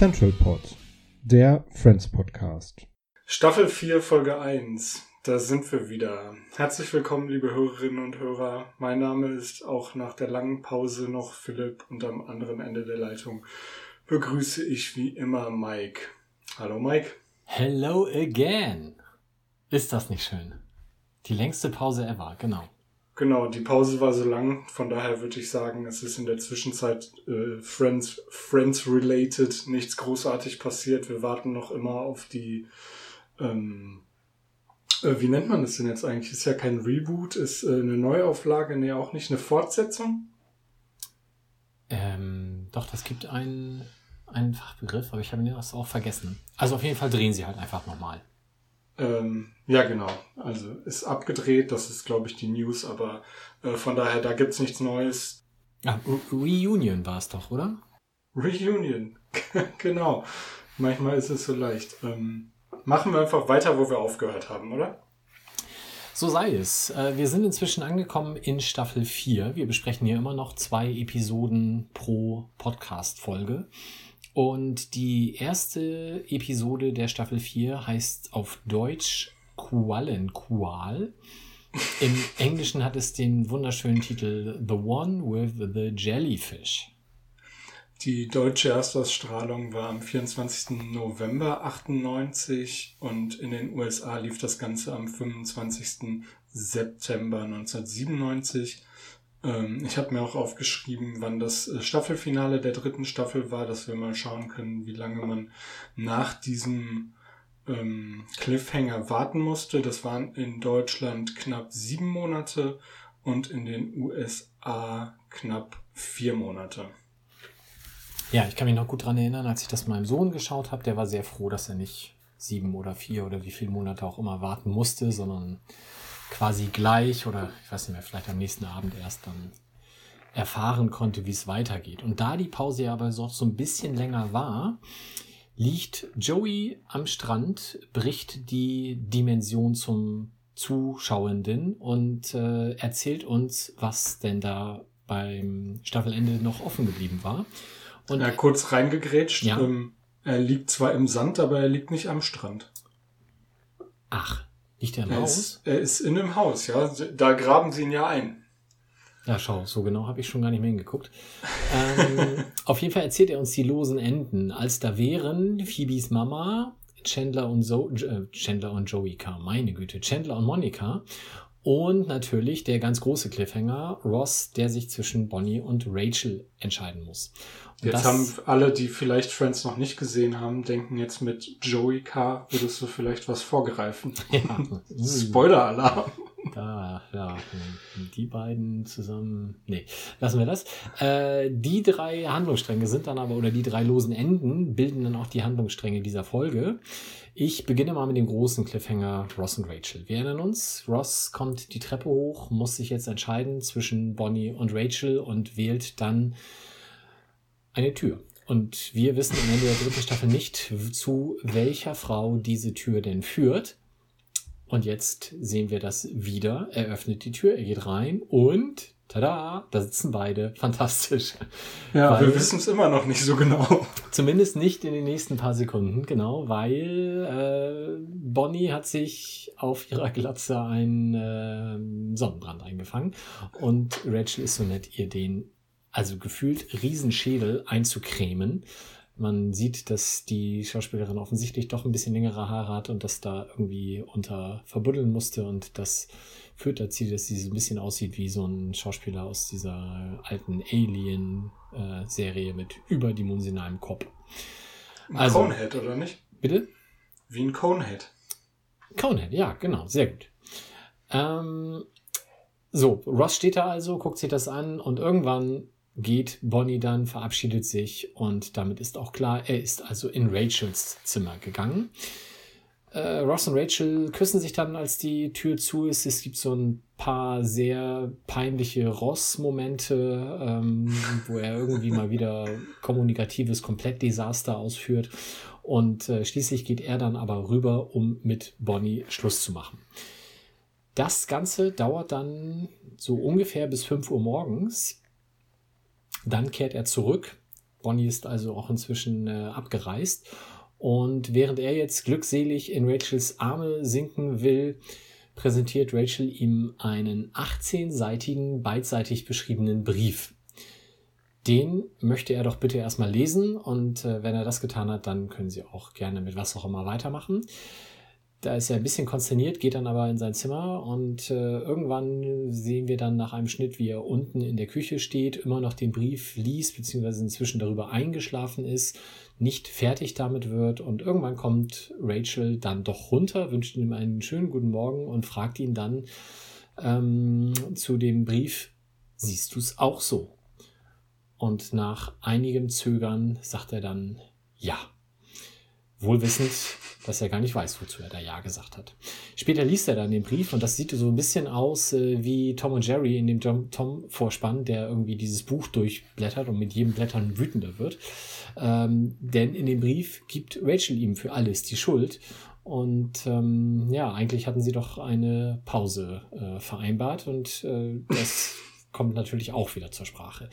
Central Pod, der Friends Podcast. Staffel 4, Folge 1. Da sind wir wieder. Herzlich willkommen, liebe Hörerinnen und Hörer. Mein Name ist auch nach der langen Pause noch Philipp und am anderen Ende der Leitung begrüße ich wie immer Mike. Hallo Mike. Hello again. Ist das nicht schön? Die längste Pause ever, genau. Genau, die Pause war so lang, von daher würde ich sagen, es ist in der Zwischenzeit äh, Friends, Friends related, nichts großartig passiert. Wir warten noch immer auf die, ähm, äh, wie nennt man das denn jetzt eigentlich? Ist ja kein Reboot, ist äh, eine Neuauflage, nee, auch nicht eine Fortsetzung. Ähm, doch, das gibt einen, einen Fachbegriff, aber ich habe das auch vergessen. Also auf jeden Fall drehen sie halt einfach nochmal. Ähm, ja, genau. Also ist abgedreht, das ist, glaube ich, die News, aber äh, von daher, da gibt's nichts Neues. Re- Reunion war es doch, oder? Reunion. genau. Manchmal ist es so leicht. Ähm, machen wir einfach weiter, wo wir aufgehört haben, oder? So sei es. Äh, Wir sind inzwischen angekommen in Staffel 4. Wir besprechen hier immer noch zwei Episoden pro Podcast-Folge. Und die erste Episode der Staffel 4 heißt auf Deutsch Quallenqual. Im Englischen hat es den wunderschönen Titel The One with the Jellyfish. Die deutsche Erstausstrahlung war am 24. November 98 und in den USA lief das Ganze am 25. September 1997. Ähm, ich habe mir auch aufgeschrieben, wann das äh, Staffelfinale der dritten Staffel war, dass wir mal schauen können, wie lange man nach diesem ähm, Cliffhanger warten musste. Das waren in Deutschland knapp sieben Monate und in den USA knapp vier Monate. Ja, ich kann mich noch gut dran erinnern, als ich das meinem Sohn geschaut habe, der war sehr froh, dass er nicht sieben oder vier oder wie viele Monate auch immer warten musste, sondern quasi gleich oder ich weiß nicht mehr, vielleicht am nächsten Abend erst dann erfahren konnte, wie es weitergeht. Und da die Pause ja aber so, so ein bisschen länger war, liegt Joey am Strand, bricht die Dimension zum Zuschauenden und äh, erzählt uns, was denn da beim Staffelende noch offen geblieben war. Und Ja, kurz reingegrätscht. Ja. Ähm, er liegt zwar im Sand, aber er liegt nicht am Strand. ach, liegt er im Er Haus? ist, er ist in einem Haus, ja. Da graben sie ihn ja ein. Ja, schau, so genau habe ich schon gar nicht mehr hingeguckt. Ähm, auf jeden Fall erzählt er uns die losen Enden, als da wären Phoebes Mama, Chandler und, so äh, Chandler und Joey Carr, meine Güte, Chandler und Monica und natürlich der ganz große Cliffhanger, Ross, der sich zwischen Bonnie und Rachel entscheiden muss. Jetzt das- haben alle, die vielleicht Friends noch nicht gesehen haben, denken jetzt mit Joey K. würdest du vielleicht was vorgreifen. ja, Spoiler-Alarm. Da, ja, die beiden zusammen. Nee, lassen wir das. Äh, die drei Handlungsstränge sind dann aber, oder die drei losen Enden bilden dann auch die Handlungsstränge dieser Folge. Ich beginne mal mit dem großen Cliffhanger Ross und Rachel. Wir erinnern uns, Ross kommt die Treppe hoch, muss sich jetzt entscheiden zwischen Bonnie und Rachel und wählt dann eine Tür. Und wir wissen am Ende der dritten Staffel nicht, zu welcher Frau diese Tür denn führt. Und jetzt sehen wir das wieder. Er öffnet die Tür, er geht rein und tada, da sitzen beide. Fantastisch. Ja, Weil- wir wissen es immer noch nicht so genau. Zumindest nicht in den nächsten paar Sekunden, genau, weil äh, Bonnie hat sich auf ihrer Glatze einen äh, Sonnenbrand eingefangen und Rachel ist so nett, ihr den, also gefühlt Riesenschädel einzucremen. Man sieht, dass die Schauspielerin offensichtlich doch ein bisschen längere Haare hat und das da irgendwie unter verbuddeln musste und das führt dazu, dass sie so ein bisschen aussieht wie so ein Schauspieler aus dieser alten Alien-Serie mit überdimensionalem Kopf. Also- Conehead, oder nicht? Bitte? Wie ein Conehead. Conehead, ja, genau, sehr gut. Ähm, so, Ross steht da also, guckt sich das an und irgendwann geht Bonnie dann, verabschiedet sich und damit ist auch klar, er ist also in Rachels Zimmer gegangen. Äh, Ross und Rachel küssen sich dann, als die Tür zu ist. Es gibt so ein paar sehr peinliche Ross-Momente, ähm, wo er irgendwie mal wieder kommunikatives Komplettdesaster ausführt. Und äh, schließlich geht er dann aber rüber, um mit Bonnie Schluss zu machen. Das Ganze dauert dann so ungefähr bis 5 Uhr morgens. Dann kehrt er zurück. Bonnie ist also auch inzwischen äh, abgereist. Und während er jetzt glückselig in Rachels Arme sinken will, präsentiert Rachel ihm einen 18-seitigen, beidseitig beschriebenen Brief. Den möchte er doch bitte erstmal lesen und äh, wenn er das getan hat, dann können Sie auch gerne mit was auch immer weitermachen. Da ist er ein bisschen konsterniert, geht dann aber in sein Zimmer und äh, irgendwann sehen wir dann nach einem Schnitt, wie er unten in der Küche steht, immer noch den Brief liest, beziehungsweise inzwischen darüber eingeschlafen ist, nicht fertig damit wird und irgendwann kommt Rachel dann doch runter, wünscht ihm einen schönen guten Morgen und fragt ihn dann ähm, zu dem Brief, siehst du es auch so? Und nach einigem Zögern sagt er dann ja. Wohl wissend, dass er gar nicht weiß, wozu er da Ja gesagt hat. Später liest er dann den Brief und das sieht so ein bisschen aus äh, wie Tom und Jerry in dem Tom-Vorspann, der irgendwie dieses Buch durchblättert und mit jedem Blättern wütender wird. Ähm, denn in dem Brief gibt Rachel ihm für alles die Schuld. Und ähm, ja, eigentlich hatten sie doch eine Pause äh, vereinbart und äh, das kommt natürlich auch wieder zur Sprache.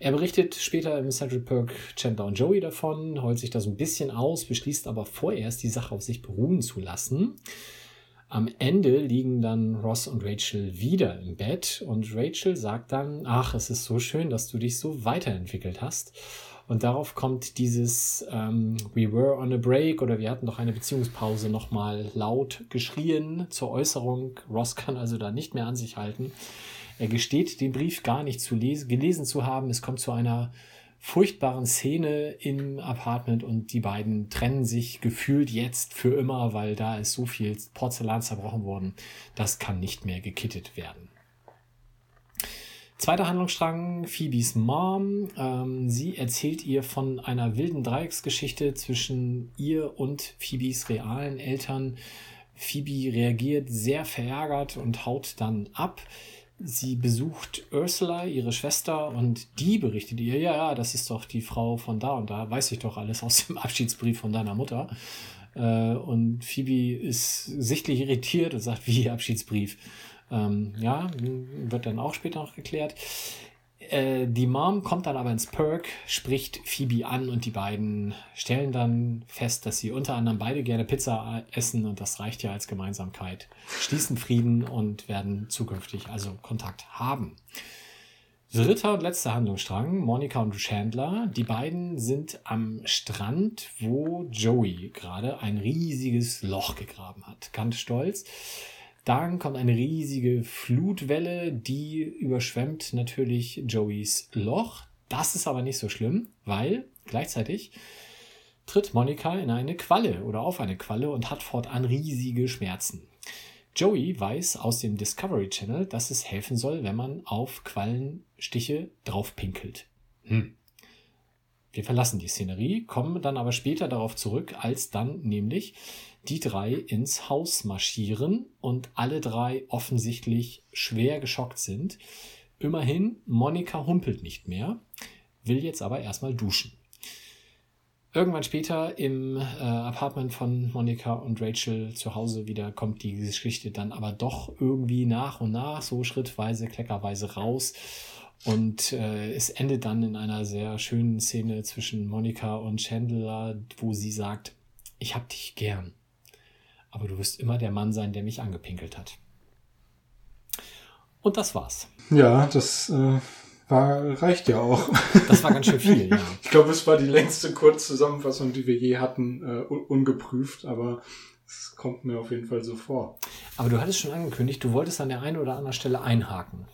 Er berichtet später im Central Perk Chandler und Joey davon, heult sich da so ein bisschen aus, beschließt aber vorerst die Sache auf sich beruhen zu lassen. Am Ende liegen dann Ross und Rachel wieder im Bett und Rachel sagt dann, ach, es ist so schön, dass du dich so weiterentwickelt hast. Und darauf kommt dieses ähm, We were on a break oder wir hatten doch eine Beziehungspause nochmal laut geschrien zur Äußerung. Ross kann also da nicht mehr an sich halten. Er gesteht, den Brief gar nicht zu lesen, gelesen zu haben. Es kommt zu einer furchtbaren Szene im Apartment und die beiden trennen sich gefühlt jetzt für immer, weil da ist so viel Porzellan zerbrochen worden. Das kann nicht mehr gekittet werden. Zweiter Handlungsstrang, Phoebes Mom. Ähm, sie erzählt ihr von einer wilden Dreiecksgeschichte zwischen ihr und Phoebes realen Eltern. Phoebe reagiert sehr verärgert und haut dann ab. Sie besucht Ursula, ihre Schwester, und die berichtet ihr, ja, ja, das ist doch die Frau von da und da, weiß ich doch alles aus dem Abschiedsbrief von deiner Mutter. Äh, und Phoebe ist sichtlich irritiert und sagt, wie Abschiedsbrief. Ähm, ja, wird dann auch später noch geklärt. Äh, die Mom kommt dann aber ins Perk, spricht Phoebe an und die beiden stellen dann fest, dass sie unter anderem beide gerne Pizza essen und das reicht ja als Gemeinsamkeit. Schließen Frieden und werden zukünftig also Kontakt haben. Dritter und letzter Handlungsstrang, Monika und Chandler. Die beiden sind am Strand, wo Joey gerade ein riesiges Loch gegraben hat. Ganz stolz. Dann kommt eine riesige Flutwelle, die überschwemmt natürlich Joeys Loch. Das ist aber nicht so schlimm, weil gleichzeitig tritt Monika in eine Qualle oder auf eine Qualle und hat fortan riesige Schmerzen. Joey weiß aus dem Discovery Channel, dass es helfen soll, wenn man auf Quallenstiche draufpinkelt. Hm. Wir verlassen die Szenerie, kommen dann aber später darauf zurück, als dann nämlich die drei ins Haus marschieren und alle drei offensichtlich schwer geschockt sind. Immerhin, Monika humpelt nicht mehr, will jetzt aber erstmal duschen. Irgendwann später im äh, Apartment von Monika und Rachel zu Hause wieder kommt die Geschichte dann aber doch irgendwie nach und nach, so schrittweise, kleckerweise raus. Und äh, es endet dann in einer sehr schönen Szene zwischen Monika und Chandler, wo sie sagt, ich hab dich gern aber du wirst immer der Mann sein, der mich angepinkelt hat. Und das war's. Ja, das äh, war, reicht ja auch. Das war ganz schön viel, ja. Ich glaube, es war die längste Kurzzusammenfassung, die wir je hatten, äh, ungeprüft, aber es kommt mir auf jeden Fall so vor. Aber du hattest schon angekündigt, du wolltest an der einen oder anderen Stelle einhaken.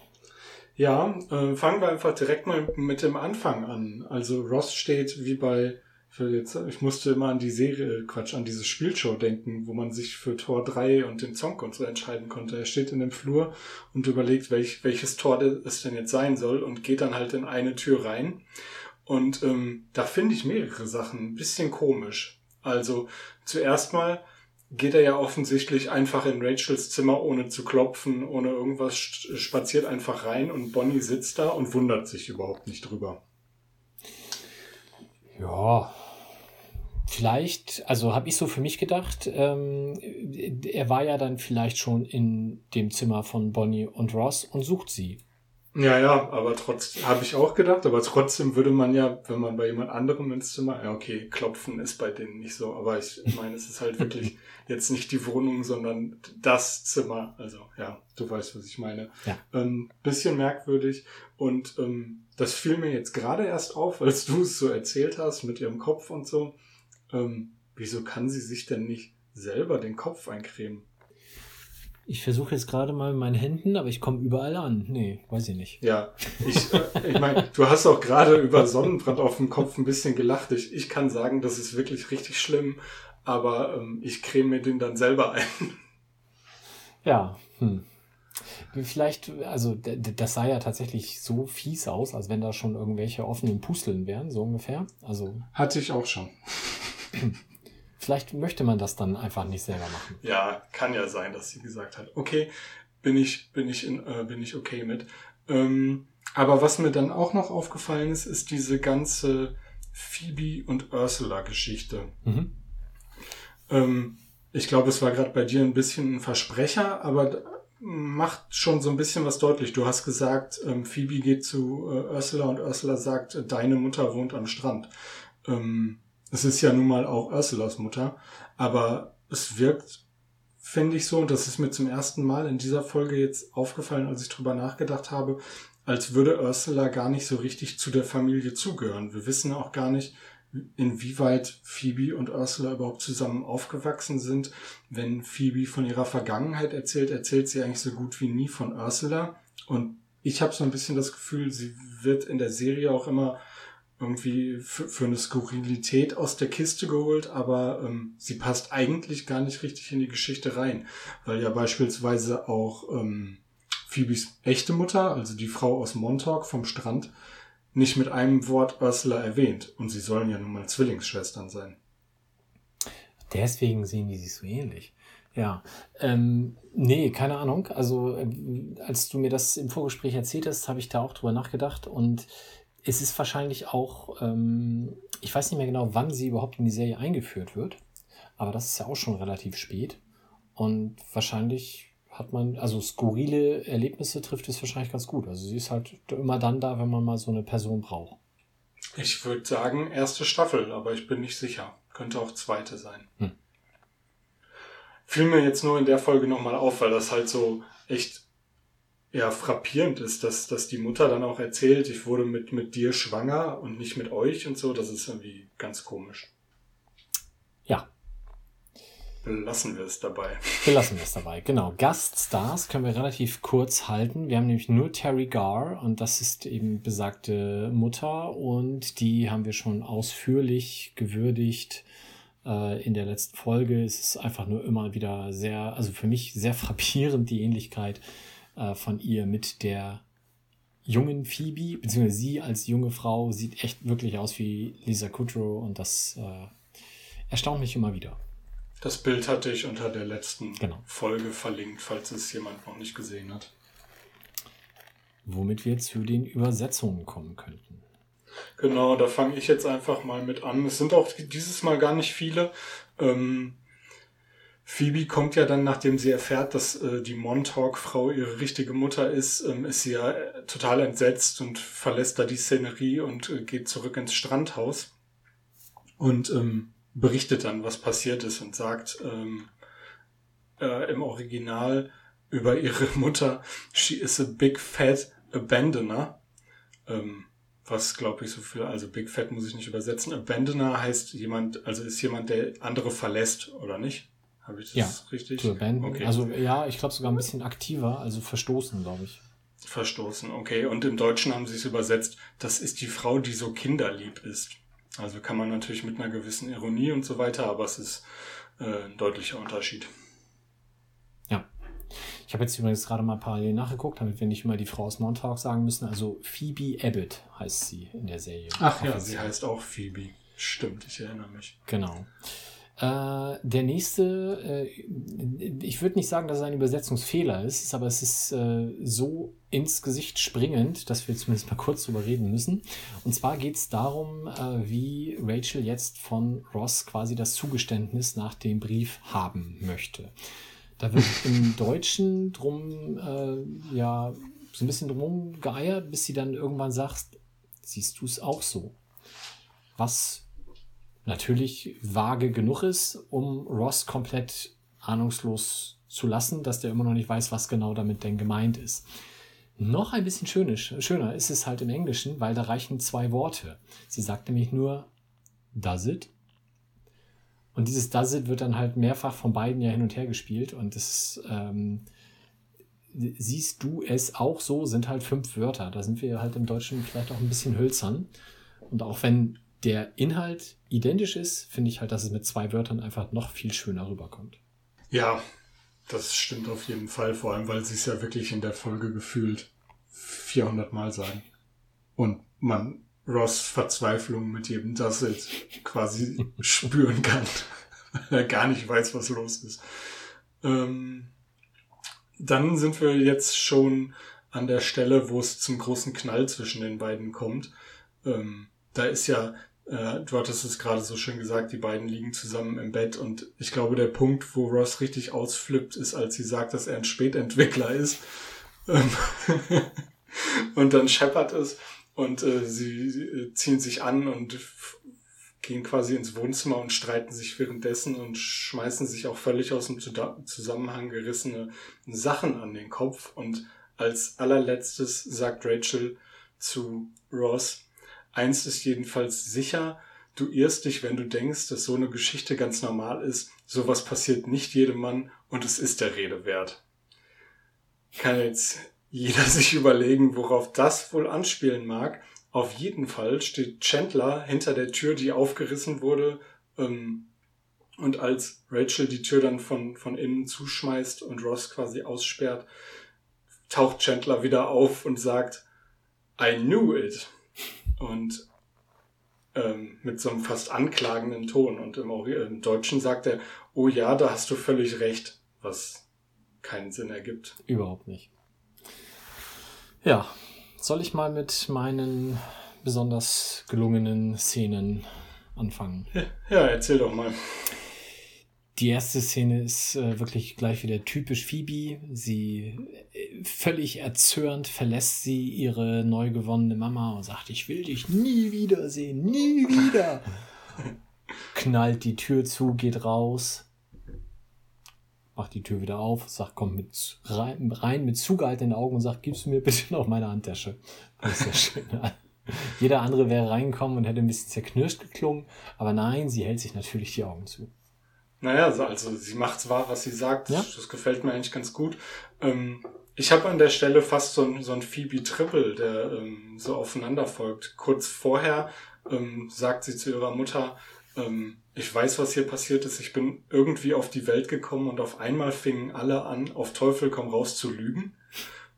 Ja, äh, fangen wir einfach direkt mal mit dem Anfang an. Also Ross steht wie bei jetzt, ich musste immer an die Serie, Quatsch, an diese Spielshow denken, wo man sich für Tor 3 und den Song und so entscheiden konnte. Er steht in dem Flur und überlegt, welch, welches Tor es denn jetzt sein soll und geht dann halt in eine Tür rein. Und ähm, da finde ich mehrere Sachen ein bisschen komisch. Also zuerst mal geht er ja offensichtlich einfach in Rachels Zimmer, ohne zu klopfen, ohne irgendwas, spaziert einfach rein und Bonnie sitzt da und wundert sich überhaupt nicht drüber. Ja, vielleicht, also habe ich so für mich gedacht, ähm, er war ja dann vielleicht schon in dem Zimmer von Bonnie und Ross und sucht sie. Ja, ja, aber trotzdem, habe ich auch gedacht, aber trotzdem würde man ja, wenn man bei jemand anderem ins Zimmer, ja, okay, klopfen ist bei denen nicht so, aber ich meine, es ist halt wirklich jetzt nicht die Wohnung, sondern das Zimmer. Also, ja, du weißt, was ich meine. Ja. Ähm, bisschen merkwürdig und ähm, das fiel mir jetzt gerade erst auf, als du es so erzählt hast mit ihrem Kopf und so. Ähm, wieso kann sie sich denn nicht selber den Kopf eincremen? Ich versuche jetzt gerade mal mit meinen Händen, aber ich komme überall an. Nee, weiß ich nicht. Ja, ich, äh, ich meine, du hast auch gerade über Sonnenbrand auf dem Kopf ein bisschen gelacht. Ich, ich kann sagen, das ist wirklich richtig schlimm, aber ähm, ich creme mir den dann selber ein. Ja, hm. Vielleicht, also das sah ja tatsächlich so fies aus, als wenn da schon irgendwelche offenen Pusteln wären, so ungefähr. Also hatte ich auch schon. Vielleicht möchte man das dann einfach nicht selber machen. Ja, kann ja sein, dass sie gesagt hat, okay, bin ich, bin ich, in, äh, bin ich okay mit. Ähm, aber was mir dann auch noch aufgefallen ist, ist diese ganze Phoebe und Ursula-Geschichte. Mhm. Ähm, ich glaube, es war gerade bei dir ein bisschen ein Versprecher, aber macht schon so ein bisschen was deutlich. Du hast gesagt, ähm, Phoebe geht zu äh, Ursula und Ursula sagt, deine Mutter wohnt am Strand. Ähm, es ist ja nun mal auch Ursulas Mutter, aber es wirkt, finde ich so, und das ist mir zum ersten Mal in dieser Folge jetzt aufgefallen, als ich drüber nachgedacht habe, als würde Ursula gar nicht so richtig zu der Familie zugehören. Wir wissen auch gar nicht, inwieweit Phoebe und Ursula überhaupt zusammen aufgewachsen sind. Wenn Phoebe von ihrer Vergangenheit erzählt, erzählt sie eigentlich so gut wie nie von Ursula. Und ich habe so ein bisschen das Gefühl, sie wird in der Serie auch immer irgendwie für, für eine Skurrilität aus der Kiste geholt, aber ähm, sie passt eigentlich gar nicht richtig in die Geschichte rein, weil ja beispielsweise auch ähm, Phoebes echte Mutter, also die Frau aus Montauk vom Strand, nicht mit einem Wort Ursula erwähnt und sie sollen ja nun mal Zwillingsschwestern sein. Deswegen sehen die sich so ähnlich. Ja, ähm, nee, keine Ahnung. Also, äh, als du mir das im Vorgespräch erzählt hast, habe ich da auch drüber nachgedacht und es ist wahrscheinlich auch, ähm, ich weiß nicht mehr genau, wann sie überhaupt in die Serie eingeführt wird, aber das ist ja auch schon relativ spät. Und wahrscheinlich hat man, also skurrile Erlebnisse trifft es wahrscheinlich ganz gut. Also sie ist halt immer dann da, wenn man mal so eine Person braucht. Ich würde sagen, erste Staffel, aber ich bin nicht sicher. Könnte auch zweite sein. Hm. Fiel mir jetzt nur in der Folge nochmal auf, weil das halt so echt ja frappierend ist, dass, dass die Mutter dann auch erzählt, ich wurde mit, mit dir schwanger und nicht mit euch und so. Das ist irgendwie ganz komisch. Ja. Belassen wir es dabei. Belassen wir es dabei, genau. Gaststars können wir relativ kurz halten. Wir haben nämlich nur Terry Garr und das ist eben besagte Mutter und die haben wir schon ausführlich gewürdigt äh, in der letzten Folge. Es ist einfach nur immer wieder sehr, also für mich sehr frappierend die Ähnlichkeit äh, von ihr mit der jungen Phoebe, beziehungsweise sie als junge Frau sieht echt wirklich aus wie Lisa Kudrow und das äh, erstaunt mich immer wieder. Das Bild hatte ich unter der letzten genau. Folge verlinkt, falls es jemand noch nicht gesehen hat. Womit wir zu den Übersetzungen kommen könnten. Genau, da fange ich jetzt einfach mal mit an. Es sind auch dieses Mal gar nicht viele. Ähm, Phoebe kommt ja dann, nachdem sie erfährt, dass äh, die Montauk-Frau ihre richtige Mutter ist, ähm, ist sie ja äh, total entsetzt und verlässt da die Szenerie und äh, geht zurück ins Strandhaus und ähm, berichtet dann, was passiert ist und sagt ähm, äh, im Original über ihre Mutter, she is a big fat abandoner. Ähm, was glaube ich so viel, also Big Fat muss ich nicht übersetzen. Abandoner heißt jemand, also ist jemand, der andere verlässt, oder nicht? Habe ich das ja, richtig? Zu abandon. Okay. Also ja, ich glaube sogar ein bisschen aktiver, also verstoßen, glaube ich. Verstoßen, okay. Und im Deutschen haben sie es übersetzt, das ist die Frau, die so kinderlieb ist. Also kann man natürlich mit einer gewissen Ironie und so weiter, aber es ist äh, ein deutlicher Unterschied. Ja. Ich habe jetzt übrigens gerade mal parallel nachgeguckt, damit wir nicht immer die Frau aus Montauk sagen müssen. Also Phoebe Abbott heißt sie in der Serie. Ach ja, sie heißt auch Phoebe. Stimmt, ich erinnere mich. Genau. Äh, der nächste, äh, ich würde nicht sagen, dass es ein Übersetzungsfehler ist, aber es ist äh, so ins Gesicht springend, dass wir zumindest mal kurz drüber reden müssen. Und zwar geht es darum, äh, wie Rachel jetzt von Ross quasi das Zugeständnis nach dem Brief haben möchte. Da wird im Deutschen drum, äh, ja, so ein bisschen drum geeiert, bis sie dann irgendwann sagt, siehst du es auch so? Was natürlich vage genug ist, um Ross komplett ahnungslos zu lassen, dass der immer noch nicht weiß, was genau damit denn gemeint ist. Noch ein bisschen schönisch, schöner ist es halt im Englischen, weil da reichen zwei Worte. Sie sagt nämlich nur does it. Und dieses does it wird dann halt mehrfach von beiden ja hin und her gespielt und das ähm, siehst du es auch so, sind halt fünf Wörter. Da sind wir halt im Deutschen vielleicht auch ein bisschen hölzern. Und auch wenn der Inhalt identisch ist, finde ich halt, dass es mit zwei Wörtern einfach noch viel schöner rüberkommt. Ja, das stimmt auf jeden Fall, vor allem weil sie es ja wirklich in der Folge gefühlt 400 Mal sagen. Und man Ross Verzweiflung mit jedem Das jetzt quasi spüren kann, weil er gar nicht weiß, was los ist. Ähm, dann sind wir jetzt schon an der Stelle, wo es zum großen Knall zwischen den beiden kommt. Ähm, da ist ja äh, du hattest es gerade so schön gesagt, die beiden liegen zusammen im Bett und ich glaube, der Punkt, wo Ross richtig ausflippt, ist, als sie sagt, dass er ein Spätentwickler ist. Ähm, und dann scheppert es und äh, sie, äh, ziehen sich an und gehen quasi ins Wohnzimmer und streiten sich währenddessen und schmeißen sich auch völlig aus dem Zusammenhang gerissene Sachen an den Kopf. Und als allerletztes sagt Rachel zu Ross, Eins ist jedenfalls sicher, du irrst dich, wenn du denkst, dass so eine Geschichte ganz normal ist. Sowas passiert nicht jedem Mann und es ist der Rede wert. Kann jetzt jeder sich überlegen, worauf das wohl anspielen mag. Auf jeden Fall steht Chandler hinter der Tür, die aufgerissen wurde, ähm, und als Rachel die Tür dann von, von innen zuschmeißt und Ross quasi aussperrt, taucht Chandler wieder auf und sagt, I knew it und ähm, mit so einem fast anklagenden Ton. Und im, im Deutschen sagt er, oh ja, da hast du völlig recht, was keinen Sinn ergibt. Überhaupt nicht. Ja, soll ich mal mit meinen besonders gelungenen Szenen anfangen? Ja, erzähl doch mal. Die erste Szene ist äh, wirklich gleich wieder typisch Phoebe. Sie äh, völlig erzürnt verlässt sie ihre neu gewonnene Mama und sagt, ich will dich nie wiedersehen, nie wieder. Knallt die Tür zu, geht raus, macht die Tür wieder auf, sagt, kommt mit rein, rein mit zugehaltenen Augen und sagt, gibst du mir bitte noch meine Handtasche. Das ist ja schön. Jeder andere wäre reingekommen und hätte ein bisschen zerknirscht geklungen, aber nein, sie hält sich natürlich die Augen zu. Naja, also sie macht zwar, was sie sagt, ja? das gefällt mir eigentlich ganz gut. Ähm, ich habe an der Stelle fast so ein, so ein Phoebe-Triple, der ähm, so aufeinander folgt. Kurz vorher ähm, sagt sie zu ihrer Mutter, ähm, ich weiß, was hier passiert ist, ich bin irgendwie auf die Welt gekommen und auf einmal fingen alle an, auf Teufel komm raus zu lügen.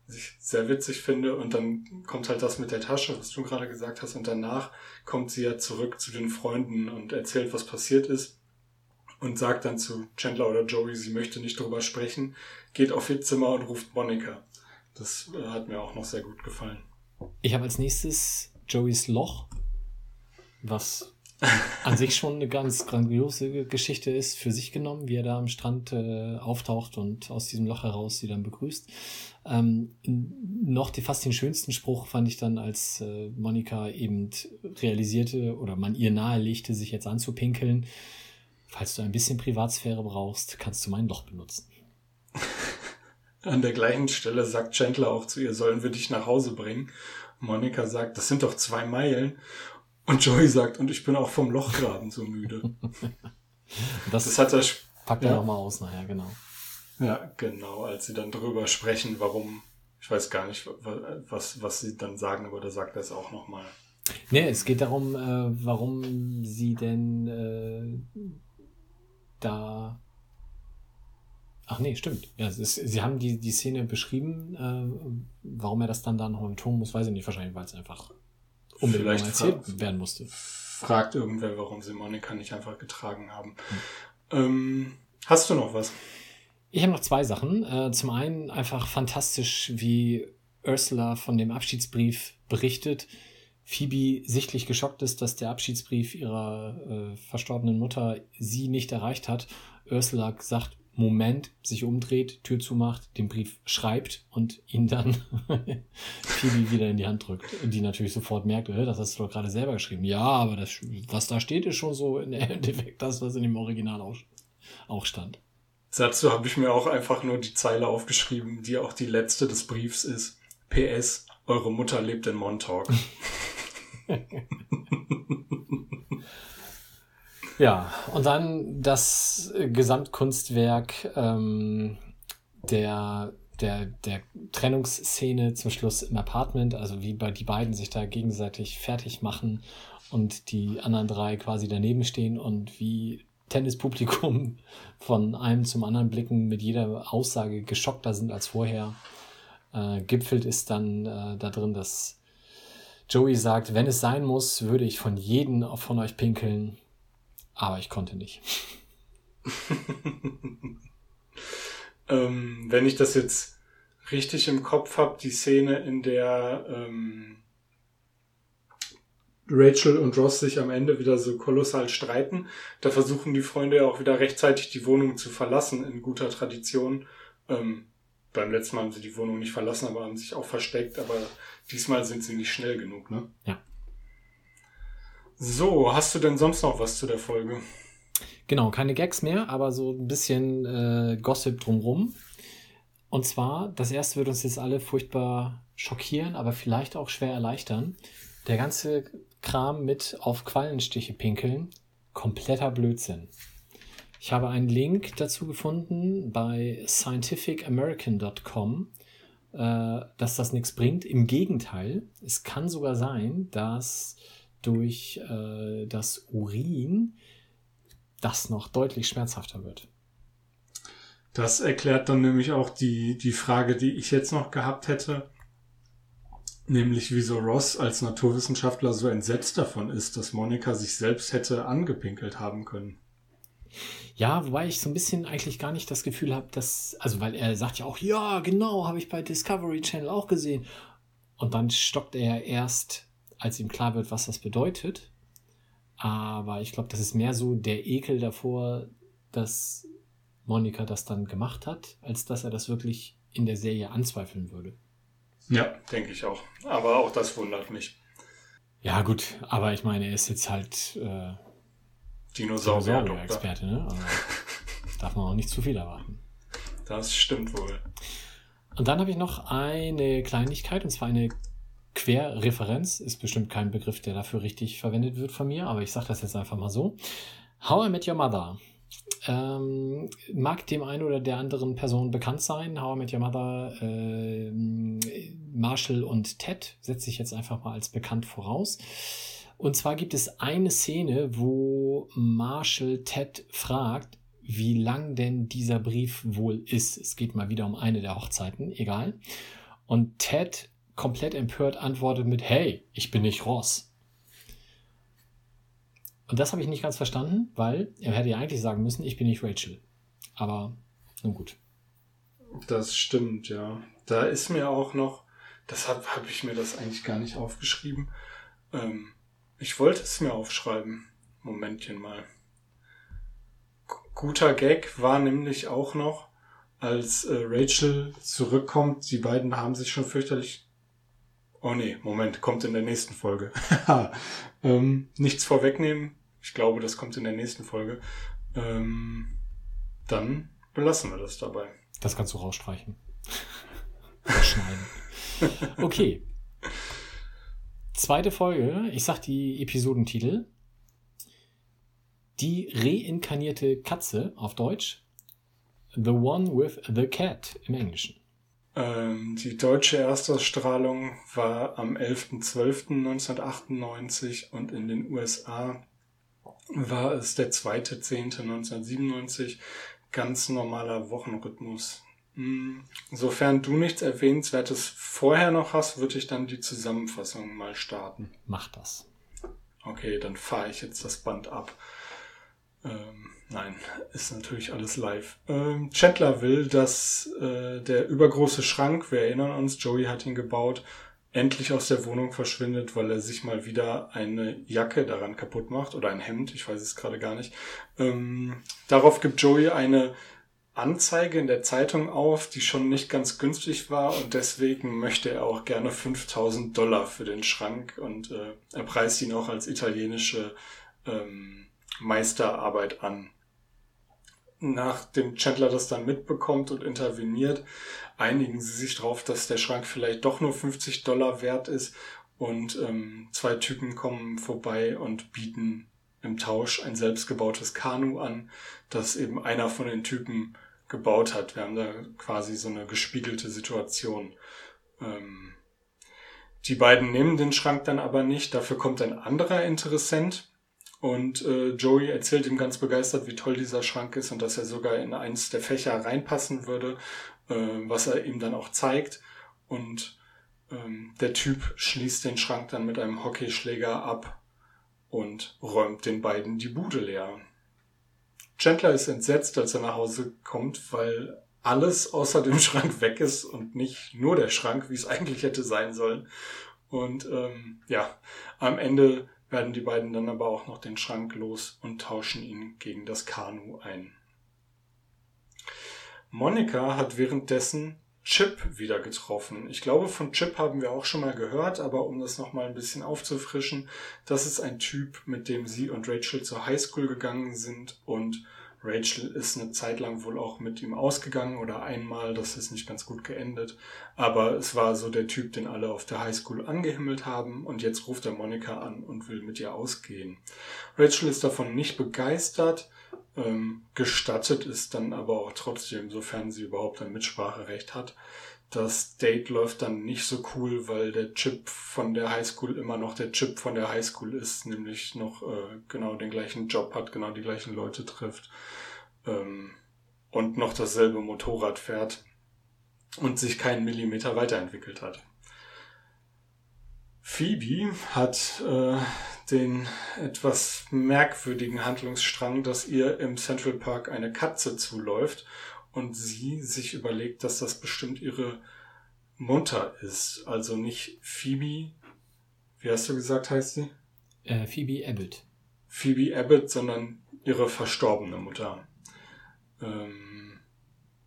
Was ich sehr witzig finde. Und dann kommt halt das mit der Tasche, was du gerade gesagt hast. Und danach kommt sie ja zurück zu den Freunden und erzählt, was passiert ist und sagt dann zu Chandler oder Joey, sie möchte nicht darüber sprechen, geht auf ihr Zimmer und ruft Monika. Das äh, hat mir auch noch sehr gut gefallen. Ich habe als nächstes Joeys Loch, was an sich schon eine ganz grandiose Geschichte ist, für sich genommen, wie er da am Strand äh, auftaucht und aus diesem Loch heraus sie dann begrüßt. Ähm, noch die, fast den schönsten Spruch fand ich dann, als äh, Monika eben realisierte oder man ihr nahelegte, sich jetzt anzupinkeln Falls du ein bisschen Privatsphäre brauchst, kannst du mein Loch benutzen. An der gleichen Stelle sagt Chandler auch zu ihr, sollen wir dich nach Hause bringen? Monika sagt, das sind doch zwei Meilen. Und Joey sagt, und ich bin auch vom Lochgraben so müde. das, das hat er. Packt er ja. nochmal aus nachher, genau. Ja, genau, als sie dann drüber sprechen, warum, ich weiß gar nicht, was, was sie dann sagen, aber da sagt er es auch nochmal. Nee, es geht darum, äh, warum sie denn äh, da. Ach nee, stimmt. Ja, ist, sie haben die, die Szene beschrieben. Äh, warum er das dann da noch im tun muss, weiß ich nicht. Wahrscheinlich, weil es einfach unbedingt Vielleicht erzählt werden musste. Fragt irgendwer, warum sie Monika nicht einfach getragen haben. Ähm, hast du noch was? Ich habe noch zwei Sachen. Äh, zum einen einfach fantastisch, wie Ursula von dem Abschiedsbrief berichtet. Phoebe sichtlich geschockt ist, dass der Abschiedsbrief ihrer äh, verstorbenen Mutter sie nicht erreicht hat. Ursula sagt, Moment, sich umdreht, Tür zumacht, den Brief schreibt und ihn dann Phoebe wieder in die Hand drückt. Die natürlich sofort merkt, äh, das hast du doch gerade selber geschrieben. Ja, aber das, was da steht, ist schon so im Endeffekt das, was in dem Original auch, auch stand. Dazu habe ich mir auch einfach nur die Zeile aufgeschrieben, die auch die letzte des Briefs ist. PS, eure Mutter lebt in Montauk. Ja, und dann das Gesamtkunstwerk ähm, der, der, der Trennungsszene zum Schluss im Apartment, also wie bei die beiden sich da gegenseitig fertig machen und die anderen drei quasi daneben stehen und wie Tennispublikum von einem zum anderen blicken, mit jeder Aussage geschockter sind als vorher. Äh, gipfelt ist dann äh, da drin, dass Joey sagt, wenn es sein muss, würde ich von jedem von euch pinkeln, aber ich konnte nicht. ähm, wenn ich das jetzt richtig im Kopf habe, die Szene, in der ähm, Rachel und Ross sich am Ende wieder so kolossal streiten, da versuchen die Freunde ja auch wieder rechtzeitig die Wohnung zu verlassen, in guter Tradition. Ähm, beim letzten Mal haben sie die Wohnung nicht verlassen, aber haben sich auch versteckt, aber diesmal sind sie nicht schnell genug, ne? Ja. So, hast du denn sonst noch was zu der Folge? Genau, keine Gags mehr, aber so ein bisschen äh, Gossip drumrum. Und zwar, das erste wird uns jetzt alle furchtbar schockieren, aber vielleicht auch schwer erleichtern. Der ganze Kram mit auf Quallenstiche pinkeln, kompletter Blödsinn. Ich habe einen Link dazu gefunden bei scientificamerican.com, äh, dass das nichts bringt. Im Gegenteil, es kann sogar sein, dass durch äh, das Urin das noch deutlich schmerzhafter wird. Das erklärt dann nämlich auch die, die Frage, die ich jetzt noch gehabt hätte. Nämlich, wieso Ross als Naturwissenschaftler so entsetzt davon ist, dass Monika sich selbst hätte angepinkelt haben können. Ja, wobei ich so ein bisschen eigentlich gar nicht das Gefühl habe, dass, also weil er sagt ja auch, ja, genau, habe ich bei Discovery Channel auch gesehen. Und dann stockt er erst, als ihm klar wird, was das bedeutet. Aber ich glaube, das ist mehr so der Ekel davor, dass Monika das dann gemacht hat, als dass er das wirklich in der Serie anzweifeln würde. Ja, denke ich auch. Aber auch das wundert mich. Ja, gut, aber ich meine, er ist jetzt halt äh. Dinosaurier-Experte, ne? Also, darf man auch nicht zu viel erwarten. Das stimmt wohl. Und dann habe ich noch eine Kleinigkeit, und zwar eine Querreferenz. Ist bestimmt kein Begriff, der dafür richtig verwendet wird von mir, aber ich sage das jetzt einfach mal so. How I Met Your Mother. Ähm, mag dem einen oder der anderen Person bekannt sein. How I Met Your Mother, äh, Marshall und Ted setze ich jetzt einfach mal als bekannt voraus. Und zwar gibt es eine Szene, wo Marshall Ted fragt, wie lang denn dieser Brief wohl ist. Es geht mal wieder um eine der Hochzeiten, egal. Und Ted komplett empört antwortet mit, hey, ich bin nicht Ross. Und das habe ich nicht ganz verstanden, weil er hätte ja eigentlich sagen müssen, ich bin nicht Rachel. Aber nun gut. Das stimmt, ja. Da ist mir auch noch, deshalb habe ich mir das eigentlich gar nicht aufgeschrieben. Ähm, ich wollte es mir aufschreiben. Momentchen mal. Guter Gag war nämlich auch noch, als äh, Rachel zurückkommt, die beiden haben sich schon fürchterlich. Oh nee, Moment, kommt in der nächsten Folge. ähm, nichts vorwegnehmen. Ich glaube, das kommt in der nächsten Folge. Ähm, dann belassen wir das dabei. Das kannst du rausstreichen. Schneiden. Okay. Zweite Folge. Ich sag die Episodentitel. Die reinkarnierte Katze auf Deutsch. The One with the Cat im Englischen. Ähm, die deutsche Erstausstrahlung war am 11.12.1998 und in den USA war es der 2.10.1997. Ganz normaler Wochenrhythmus. Sofern du nichts Erwähnenswertes vorher noch hast, würde ich dann die Zusammenfassung mal starten. Mach das. Okay, dann fahre ich jetzt das Band ab. Ähm, nein, ist natürlich alles live. Ähm, Chandler will, dass äh, der übergroße Schrank, wir erinnern uns, Joey hat ihn gebaut, endlich aus der Wohnung verschwindet, weil er sich mal wieder eine Jacke daran kaputt macht oder ein Hemd, ich weiß es gerade gar nicht. Ähm, darauf gibt Joey eine Anzeige in der Zeitung auf, die schon nicht ganz günstig war und deswegen möchte er auch gerne 5000 Dollar für den Schrank und äh, er preist ihn auch als italienische ähm, Meisterarbeit an. Nachdem Chandler das dann mitbekommt und interveniert, einigen sie sich darauf, dass der Schrank vielleicht doch nur 50 Dollar wert ist und ähm, zwei Typen kommen vorbei und bieten im Tausch ein selbstgebautes Kanu an, das eben einer von den Typen gebaut hat. Wir haben da quasi so eine gespiegelte Situation. Ähm, die beiden nehmen den Schrank dann aber nicht, dafür kommt ein anderer Interessent und äh, Joey erzählt ihm ganz begeistert, wie toll dieser Schrank ist und dass er sogar in eins der Fächer reinpassen würde, äh, was er ihm dann auch zeigt. Und ähm, der Typ schließt den Schrank dann mit einem Hockeyschläger ab und räumt den beiden die Bude leer. Chandler ist entsetzt, als er nach Hause kommt, weil alles außer dem Schrank weg ist und nicht nur der Schrank, wie es eigentlich hätte sein sollen. Und ähm, ja, am Ende werden die beiden dann aber auch noch den Schrank los und tauschen ihn gegen das Kanu ein. Monika hat währenddessen Chip wieder getroffen. Ich glaube, von Chip haben wir auch schon mal gehört, aber um das nochmal ein bisschen aufzufrischen, das ist ein Typ, mit dem sie und Rachel zur Highschool gegangen sind und Rachel ist eine Zeit lang wohl auch mit ihm ausgegangen oder einmal, das ist nicht ganz gut geendet. Aber es war so der Typ, den alle auf der Highschool angehimmelt haben und jetzt ruft er Monika an und will mit ihr ausgehen. Rachel ist davon nicht begeistert, ähm, gestattet ist dann aber auch trotzdem, sofern sie überhaupt ein Mitspracherecht hat. Das Date läuft dann nicht so cool, weil der Chip von der Highschool immer noch der Chip von der Highschool ist, nämlich noch äh, genau den gleichen Job hat, genau die gleichen Leute trifft ähm, und noch dasselbe Motorrad fährt und sich keinen Millimeter weiterentwickelt hat. Phoebe hat äh, den etwas merkwürdigen Handlungsstrang, dass ihr im Central Park eine Katze zuläuft und sie sich überlegt, dass das bestimmt ihre Mutter ist. Also nicht Phoebe, wie hast du gesagt, heißt sie? Äh, Phoebe Abbott. Phoebe Abbott, sondern ihre verstorbene Mutter. Ähm,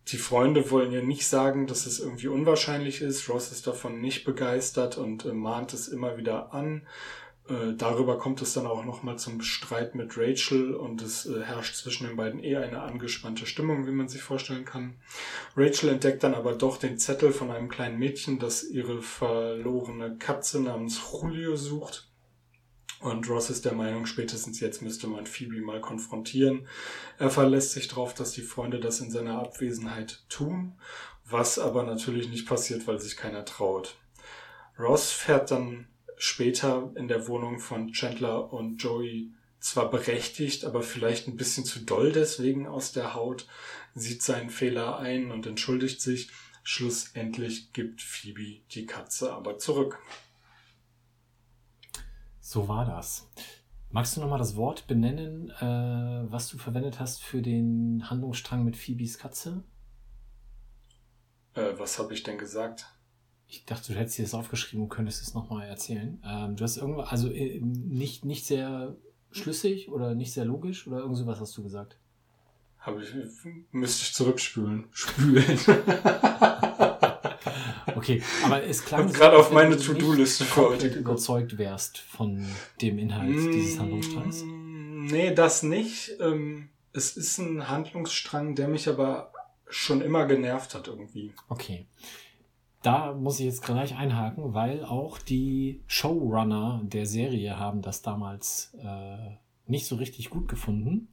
die Freunde wollen ihr nicht sagen, dass es irgendwie unwahrscheinlich ist. Ross ist davon nicht begeistert und äh, mahnt es immer wieder an. Äh, darüber kommt es dann auch nochmal zum Streit mit Rachel und es äh, herrscht zwischen den beiden eher eine angespannte Stimmung, wie man sich vorstellen kann. Rachel entdeckt dann aber doch den Zettel von einem kleinen Mädchen, das ihre verlorene Katze namens Julio sucht. Und Ross ist der Meinung, spätestens jetzt müsste man Phoebe mal konfrontieren. Er verlässt sich darauf, dass die Freunde das in seiner Abwesenheit tun, was aber natürlich nicht passiert, weil sich keiner traut. Ross fährt dann später in der Wohnung von Chandler und Joey zwar berechtigt, aber vielleicht ein bisschen zu doll deswegen aus der Haut, sieht seinen Fehler ein und entschuldigt sich. Schlussendlich gibt Phoebe die Katze aber zurück. So war das. Magst du nochmal das Wort benennen, äh, was du verwendet hast für den Handlungsstrang mit Phoebes Katze? Äh, was habe ich denn gesagt? Ich dachte, du hättest dir das aufgeschrieben und könntest es nochmal erzählen. Ähm, du hast irgendwas, also äh, nicht, nicht sehr schlüssig oder nicht sehr logisch oder irgend sowas hast du gesagt. Habe ich, müsste ich zurückspülen. Spülen. okay, aber es klang. Und gerade auf meine To-Do-Liste für heute überzeugt wärst von dem Inhalt mm, dieses Handlungsstrangs. Nee, das nicht. Ähm, es ist ein Handlungsstrang, der mich aber schon immer genervt hat irgendwie. Okay da muss ich jetzt gleich einhaken, weil auch die Showrunner der Serie haben das damals äh, nicht so richtig gut gefunden.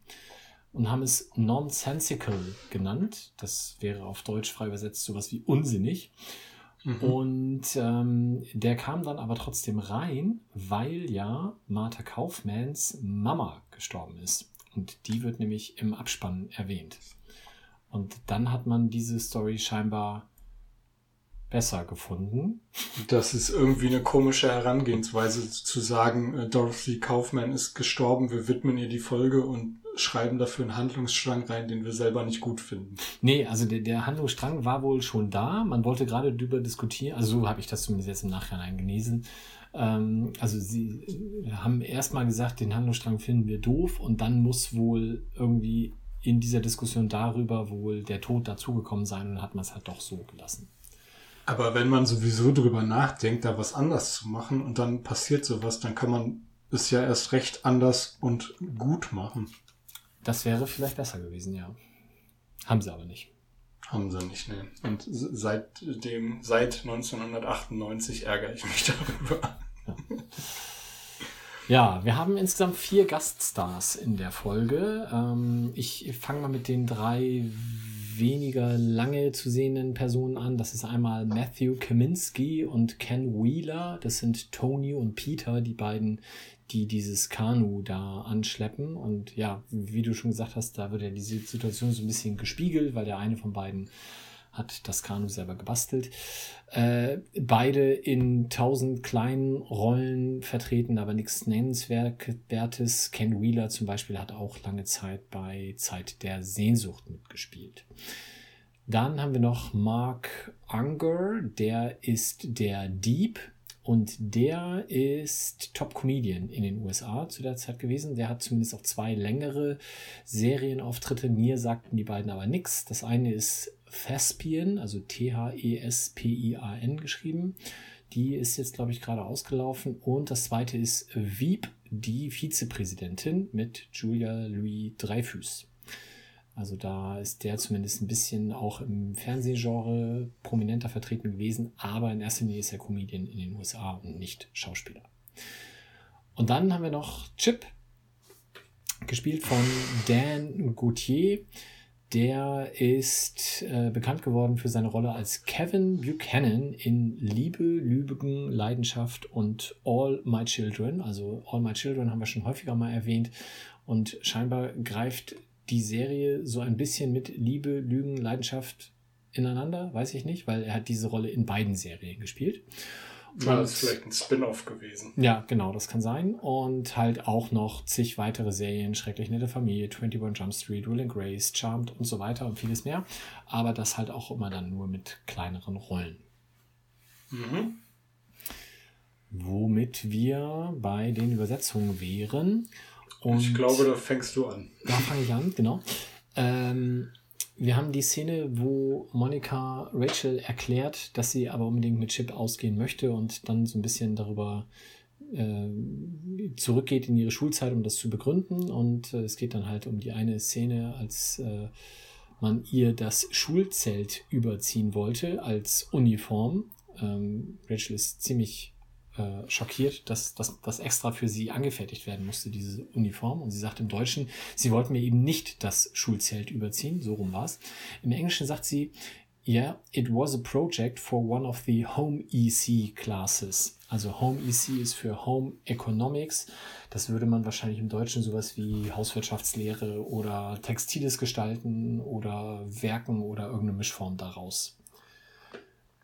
und haben es nonsensical genannt. Das wäre auf Deutsch frei übersetzt sowas wie unsinnig. Mhm. Und ähm, der kam dann aber trotzdem rein, weil ja Martha Kaufmanns Mama gestorben ist. Und die wird nämlich im Abspann erwähnt. Und dann hat man diese Story scheinbar besser gefunden. Das ist irgendwie eine komische Herangehensweise zu sagen, äh, Dorothy Kaufman ist gestorben, wir widmen ihr die Folge und schreiben dafür einen Handlungsstrang rein, den wir selber nicht gut finden. Nee, also der, der Handlungsstrang war wohl schon da. Man wollte gerade darüber diskutieren, also so habe ich das zumindest jetzt im Nachhinein gelesen. Ähm, also sie äh, haben erstmal gesagt, den Handlungsstrang finden wir doof und dann muss wohl irgendwie in dieser Diskussion darüber wohl der Tod dazugekommen sein und hat man es halt doch so gelassen. Aber wenn man sowieso drüber nachdenkt, da was anders zu machen und dann passiert sowas, dann kann man es ja erst recht anders und gut machen. Das wäre vielleicht besser gewesen, ja. Haben sie aber nicht. Haben sie nicht, ne. Und seitdem, seit 1998 ärgere ich mich darüber. Ja. Ja, wir haben insgesamt vier Gaststars in der Folge. Ähm, ich fange mal mit den drei weniger lange zu sehenden Personen an. Das ist einmal Matthew Kaminski und Ken Wheeler. Das sind Tony und Peter, die beiden, die dieses Kanu da anschleppen. Und ja, wie du schon gesagt hast, da wird ja diese Situation so ein bisschen gespiegelt, weil der eine von beiden hat das Kanu selber gebastelt. Äh, beide in tausend kleinen Rollen vertreten, aber nichts Nennenswertes. Ken Wheeler zum Beispiel hat auch lange Zeit bei Zeit der Sehnsucht mitgespielt. Dann haben wir noch Mark Unger, der ist der Dieb und der ist Top-Comedian in den USA zu der Zeit gewesen. Der hat zumindest auch zwei längere Serienauftritte. Mir sagten die beiden aber nichts. Das eine ist Thespian, also T-H-E-S-P-I-A-N geschrieben. Die ist jetzt, glaube ich, gerade ausgelaufen. Und das zweite ist Wieb, die Vizepräsidentin mit Julia Louis Dreyfus. Also da ist der zumindest ein bisschen auch im Fernsehgenre prominenter vertreten gewesen, aber in erster Linie ist er Comedian in den USA und nicht Schauspieler. Und dann haben wir noch Chip, gespielt von Dan Gauthier. Der ist äh, bekannt geworden für seine Rolle als Kevin Buchanan in Liebe, Lübegen, Leidenschaft und All My Children. Also All My Children haben wir schon häufiger mal erwähnt. Und scheinbar greift die Serie so ein bisschen mit Liebe, Lügen, Leidenschaft ineinander, weiß ich nicht, weil er hat diese Rolle in beiden Serien gespielt. War das vielleicht ein Spin-off gewesen? Ja, genau, das kann sein. Und halt auch noch zig weitere Serien, Schrecklich nette Familie, 21 Jump Street, Will and Grace, Charmed und so weiter und vieles mehr. Aber das halt auch immer dann nur mit kleineren Rollen. Mhm. Womit wir bei den Übersetzungen wären. Und ich glaube, da fängst du an. Da fange ich an, genau. Ähm, wir haben die Szene, wo Monika Rachel erklärt, dass sie aber unbedingt mit Chip ausgehen möchte und dann so ein bisschen darüber äh, zurückgeht in ihre Schulzeit, um das zu begründen. Und äh, es geht dann halt um die eine Szene, als äh, man ihr das Schulzelt überziehen wollte als Uniform. Ähm, Rachel ist ziemlich äh, schockiert, dass das extra für sie angefertigt werden musste, diese Uniform. Und sie sagt im Deutschen, sie wollten mir eben nicht das Schulzelt überziehen, so rum war es. Im Englischen sagt sie, yeah, it was a project for one of the Home EC classes. Also Home EC ist für Home Economics. Das würde man wahrscheinlich im Deutschen sowas wie Hauswirtschaftslehre oder Textiles gestalten oder Werken oder irgendeine Mischform daraus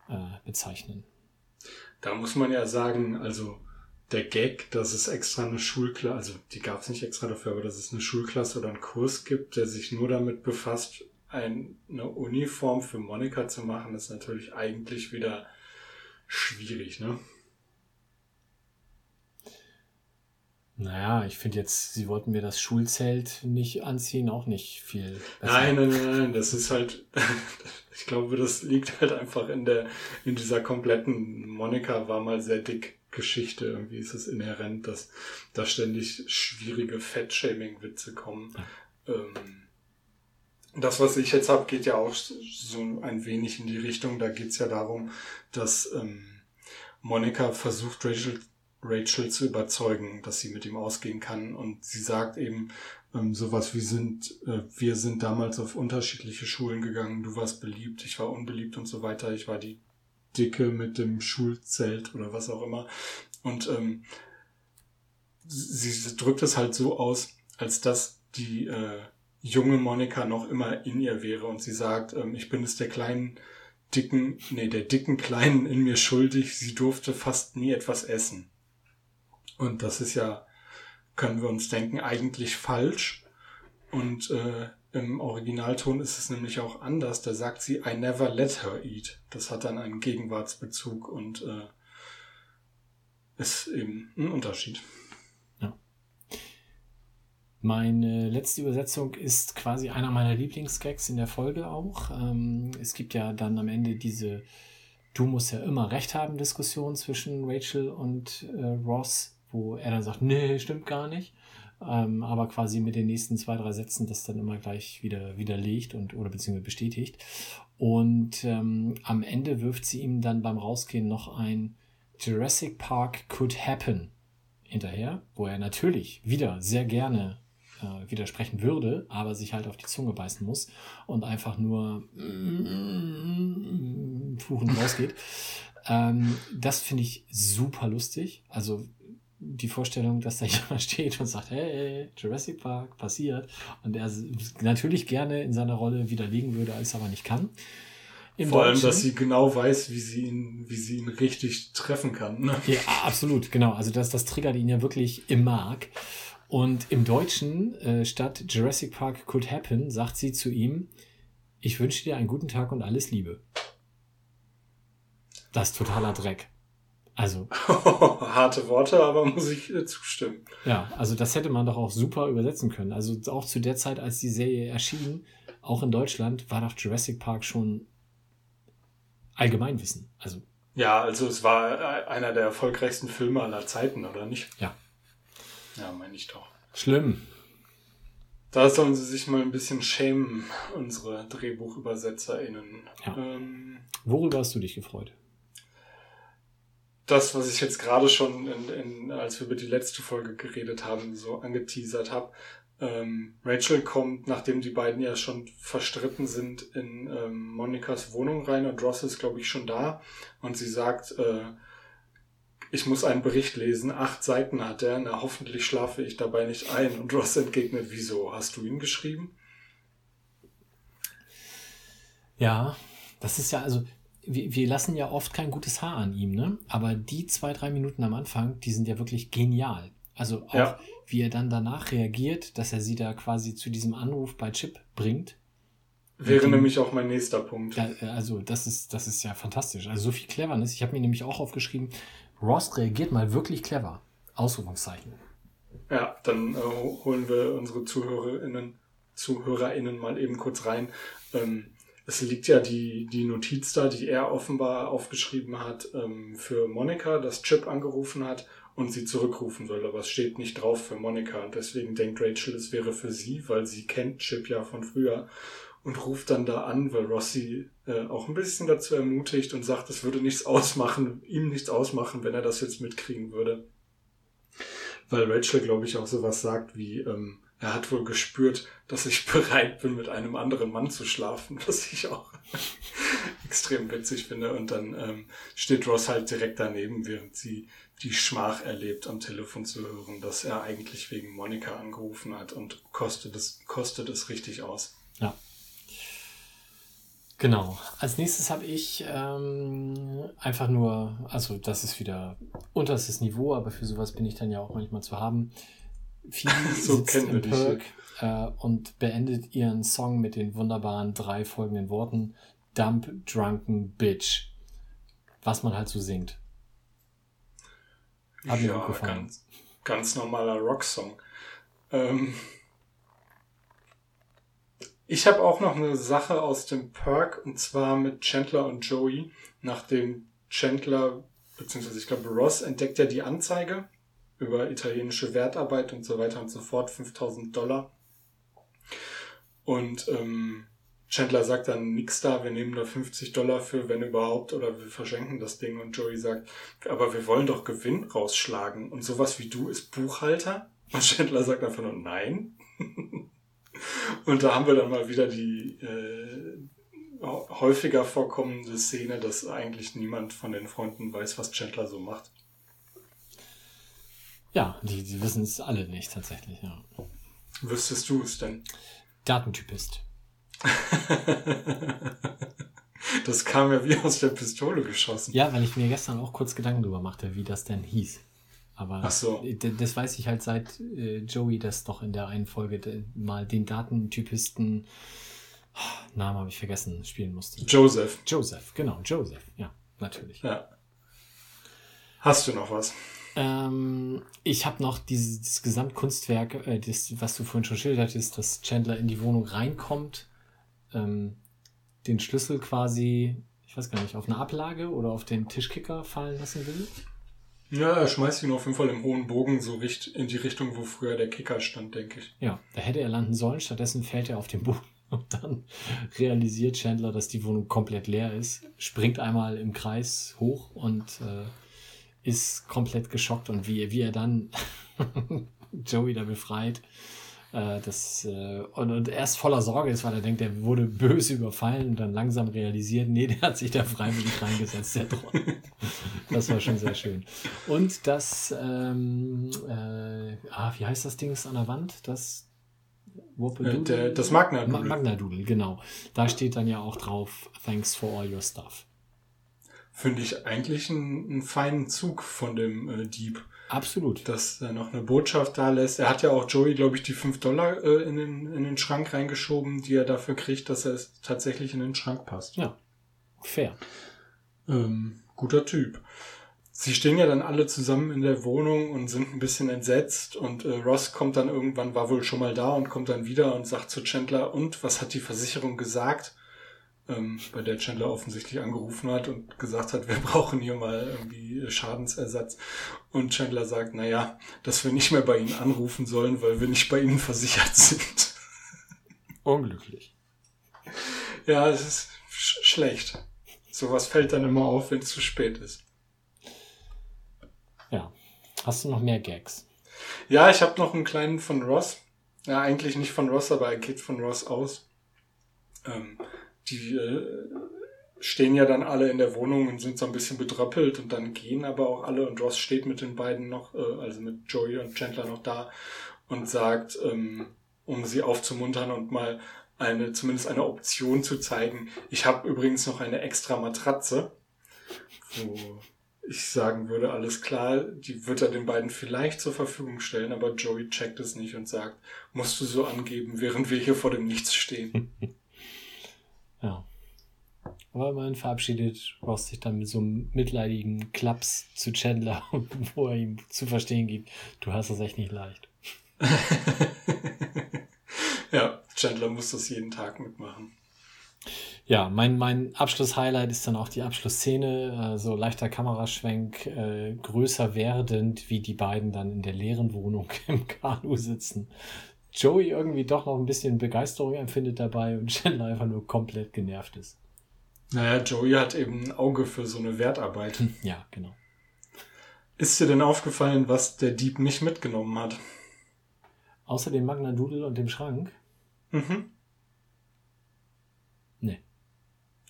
äh, bezeichnen. Da muss man ja sagen, also der Gag, dass es extra eine Schulklasse, also die gab es nicht extra dafür, aber dass es eine Schulklasse oder einen Kurs gibt, der sich nur damit befasst, eine Uniform für Monika zu machen, ist natürlich eigentlich wieder schwierig, ne? Naja, ich finde jetzt, sie wollten mir das Schulzelt nicht anziehen, auch nicht viel. Besser. Nein, nein, nein, das ist halt, ich glaube, das liegt halt einfach in der, in dieser kompletten, Monika war mal sehr dick Geschichte. Irgendwie ist es inhärent, dass da ständig schwierige Fettshaming-Witze kommen. Ähm, das, was ich jetzt habe, geht ja auch so ein wenig in die Richtung. Da geht es ja darum, dass ähm, Monika versucht, Rachel Rachel zu überzeugen, dass sie mit ihm ausgehen kann. Und sie sagt eben ähm, sowas wie sind, äh, wir sind damals auf unterschiedliche Schulen gegangen, du warst beliebt, ich war unbeliebt und so weiter, ich war die Dicke mit dem Schulzelt oder was auch immer. Und ähm, sie, drückt es halt so aus, als dass die äh, junge Monika noch immer in ihr wäre und sie sagt, ähm, ich bin es der kleinen dicken, nee, der dicken Kleinen in mir schuldig, sie durfte fast nie etwas essen. Und das ist ja, können wir uns denken, eigentlich falsch. Und äh, im Originalton ist es nämlich auch anders. Da sagt sie, I never let her eat. Das hat dann einen Gegenwartsbezug und äh, ist eben ein Unterschied. Meine letzte Übersetzung ist quasi einer meiner Lieblingsgags in der Folge auch. Ähm, es gibt ja dann am Ende diese Du musst ja immer recht haben Diskussion zwischen Rachel und äh, Ross, wo er dann sagt, nee, stimmt gar nicht. Ähm, aber quasi mit den nächsten zwei, drei Sätzen das dann immer gleich wieder widerlegt und oder beziehungsweise bestätigt. Und ähm, am Ende wirft sie ihm dann beim Rausgehen noch ein Jurassic Park could happen hinterher, wo er natürlich wieder sehr gerne äh, widersprechen würde, aber sich halt auf die Zunge beißen muss und einfach nur Fuchen rausgeht. ähm, das finde ich super lustig. Also die Vorstellung, dass da jemand steht und sagt, hey, Jurassic Park passiert und er natürlich gerne in seiner Rolle widerlegen würde, als aber nicht kann. Im Vor allem, dass sie genau weiß, wie sie ihn, wie sie ihn richtig treffen kann. Ne? Ja, absolut, genau. Also das, das triggert ihn ja wirklich im Mark. Und im Deutschen, äh, statt Jurassic Park could happen, sagt sie zu ihm, ich wünsche dir einen guten Tag und alles Liebe. Das ist totaler Dreck. Also. Harte Worte, aber muss ich äh, zustimmen. Ja, also das hätte man doch auch super übersetzen können. Also auch zu der Zeit, als die Serie erschien, auch in Deutschland, war doch Jurassic Park schon Allgemeinwissen. Also. Ja, also es war äh, einer der erfolgreichsten Filme aller Zeiten, oder nicht? Ja, ja, meine ich doch. Schlimm. Da sollen sie sich mal ein bisschen schämen, unsere DrehbuchübersetzerInnen. Ja. Ähm, Worüber hast du dich gefreut? Das, was ich jetzt gerade schon, in, in, als wir über die letzte Folge geredet haben, so angeteasert habe. Ähm, Rachel kommt, nachdem die beiden ja schon verstritten sind, in ähm, Monikas Wohnung rein und Ross ist, glaube ich, schon da. Und sie sagt, äh, ich muss einen Bericht lesen, acht Seiten hat er, na hoffentlich schlafe ich dabei nicht ein. Und Ross entgegnet, wieso? Hast du ihn geschrieben? Ja, das ist ja, also, wir, wir lassen ja oft kein gutes Haar an ihm, ne? Aber die zwei, drei Minuten am Anfang, die sind ja wirklich genial. Also auch, ja. wie er dann danach reagiert, dass er sie da quasi zu diesem Anruf bei Chip bringt. Wäre dem, nämlich auch mein nächster Punkt. Ja, also das ist, das ist ja fantastisch. Also so viel Cleverness. Ich habe mir nämlich auch aufgeschrieben, Ross reagiert mal wirklich clever. Ausrufungszeichen. Ja, dann äh, holen wir unsere ZuhörerInnen, ZuhörerInnen mal eben kurz rein. Ähm, es liegt ja die, die Notiz da, die er offenbar aufgeschrieben hat ähm, für Monika, dass Chip angerufen hat und sie zurückrufen soll. Aber es steht nicht drauf für Monika. Und deswegen denkt Rachel, es wäre für sie, weil sie kennt Chip ja von früher und ruft dann da an, weil Rossi äh, auch ein bisschen dazu ermutigt und sagt, es würde nichts ausmachen, ihm nichts ausmachen, wenn er das jetzt mitkriegen würde. Weil Rachel, glaube ich, auch sowas sagt wie, ähm, er hat wohl gespürt, dass ich bereit bin, mit einem anderen Mann zu schlafen, was ich auch extrem witzig finde. Und dann ähm, steht Ross halt direkt daneben, während sie die Schmach erlebt, am Telefon zu hören, dass er eigentlich wegen Monika angerufen hat und kostet es, kostet es richtig aus. Ja. Genau. Als nächstes habe ich ähm, einfach nur, also das ist wieder unterstes Niveau, aber für sowas bin ich dann ja auch manchmal zu haben. Phoebe so sitzt im Perk äh, und beendet ihren Song mit den wunderbaren drei folgenden Worten: Dump, Drunken, Bitch. Was man halt so singt. Hat ja, mir gut gefallen. Ganz, ganz normaler Rocksong. Ähm, ich habe auch noch eine Sache aus dem Perk und zwar mit Chandler und Joey. Nachdem Chandler, beziehungsweise ich glaube Ross, entdeckt ja die Anzeige über italienische Wertarbeit und so weiter und so fort, 5000 Dollar. Und ähm, Chandler sagt dann nix da, wir nehmen da 50 Dollar für, wenn überhaupt, oder wir verschenken das Ding. Und Joey sagt, aber wir wollen doch Gewinn rausschlagen. Und sowas wie du ist Buchhalter? Und Chandler sagt einfach nur nein. und da haben wir dann mal wieder die äh, häufiger vorkommende Szene, dass eigentlich niemand von den Freunden weiß, was Chandler so macht. Ja, die, die wissen es alle nicht tatsächlich, ja. Wüsstest du es denn? Datentypist. das kam ja wie aus der Pistole geschossen. Ja, weil ich mir gestern auch kurz Gedanken darüber machte, wie das denn hieß. Aber Ach so. das weiß ich halt seit äh, Joey das doch in der einen Folge mal den Datentypisten Namen habe ich vergessen, spielen musste. Joseph. Joseph, genau, Joseph, ja, natürlich. Ja. Hast du noch was? Ähm, ich habe noch dieses, Gesamtkunstwerk, äh, das, was du vorhin schon schildertest, dass Chandler in die Wohnung reinkommt, ähm, den Schlüssel quasi, ich weiß gar nicht, auf eine Ablage oder auf den Tischkicker fallen lassen will. Ja, er schmeißt ihn auf jeden Fall im hohen Bogen so in die Richtung, wo früher der Kicker stand, denke ich. Ja, da hätte er landen sollen, stattdessen fällt er auf den Boden. Und dann realisiert Chandler, dass die Wohnung komplett leer ist, springt einmal im Kreis hoch und äh, ist komplett geschockt. Und wie, wie er dann Joey da befreit, äh, das, äh, und, und erst voller Sorge ist, weil er denkt, er wurde böse überfallen und dann langsam realisiert, nee, der hat sich da freiwillig reingesetzt, der Troll. Das war schon sehr schön. Und das, ähm, äh, ah, wie heißt das Ding an der Wand? Das äh, der, das Magna-Doodle. Magna-Doodle, genau. Da steht dann ja auch drauf, thanks for all your stuff. Finde ich eigentlich einen, einen, feinen Zug von dem äh, Dieb. Absolut. Dass er noch eine Botschaft da lässt. Er hat ja auch Joey, glaube ich, die 5 Dollar äh, in, den, in den Schrank reingeschoben, die er dafür kriegt, dass er es tatsächlich in den Schrank passt. Ja. Fair. Ähm, guter Typ. Sie stehen ja dann alle zusammen in der Wohnung und sind ein bisschen entsetzt und äh, Ross kommt dann irgendwann, war wohl schon mal da und kommt dann wieder und sagt zu Chandler, und was hat die Versicherung gesagt? Ähm, bei der Chandler offensichtlich angerufen hat und gesagt hat, wir brauchen hier mal irgendwie Schadensersatz. Und Chandler sagt, na ja, dass wir nicht mehr bei ihnen anrufen sollen, weil wir nicht bei ihnen versichert sind. Unglücklich. Ja, es ist sch schlecht. Sowas fällt dann immer auf, wenn es zu spät ist. Ja. Hast du noch mehr Gags? Ja, ich habe noch einen kleinen von Ross. Ja, eigentlich nicht von Ross, aber er geht von Ross aus. Ähm, die äh, stehen ja dann alle in der Wohnung und sind so ein bisschen bedröppelt und dann gehen aber auch alle und Ross steht mit den beiden noch, äh, also mit Joey und Chandler noch da und sagt, ähm, um sie aufzumuntern und mal eine, zumindest eine Option zu zeigen. Ich habe übrigens noch eine extra Matratze, wo ich sagen würde, alles klar, die wird er den beiden vielleicht zur Verfügung stellen, aber Joey checkt es nicht und sagt, musst du so angeben, während wir hier vor dem Nichts stehen. ja. Aber immerhin verabschiedet Ross sich dann mit so einem mitleidigen Klaps zu Chandler, wo er ihm zu verstehen gibt, du hast es echt nicht leicht. ja, Chandler muss das jeden Tag mitmachen. Ja, mein, mein Abschlusshighlight ist dann auch die Abschlussszene, äh, so leichter Kameraschwenk, äh, größer werdend, wie die beiden dann in der leeren Wohnung im Kanu sitzen. Joey irgendwie doch noch ein bisschen Begeisterung empfindet dabei und Chandler einfach nur komplett genervt ist. Naja, Joey hat eben ein Auge für so eine Wertarbeit. Hm, ja, genau. Ist dir denn aufgefallen, was der Dieb nicht mitgenommen hat? Außer dem Magna Doodle und dem Schrank? Mhm. Nee.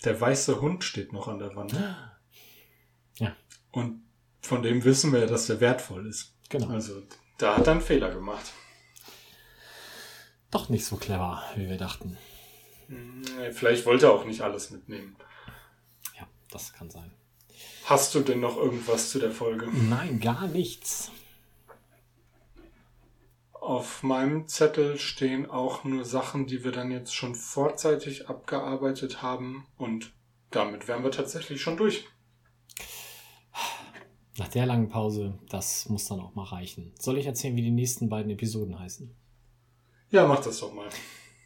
Der weiße Hund steht noch an der Wand. Ja. Und von dem wissen wir, dass der wertvoll ist. Genau. Also da hat er einen Fehler gemacht. Doch nicht so clever, wie wir dachten. Vielleicht wollte er auch nicht alles mitnehmen. Ja, das kann sein. Hast du denn noch irgendwas zu der Folge? Nein, gar nichts. Auf meinem Zettel stehen auch nur Sachen, die wir dann jetzt schon vorzeitig abgearbeitet haben und damit wären wir tatsächlich schon durch. Nach der langen Pause, das muss dann auch mal reichen. Soll ich erzählen, wie die nächsten beiden Episoden heißen? Ja, mach das doch mal.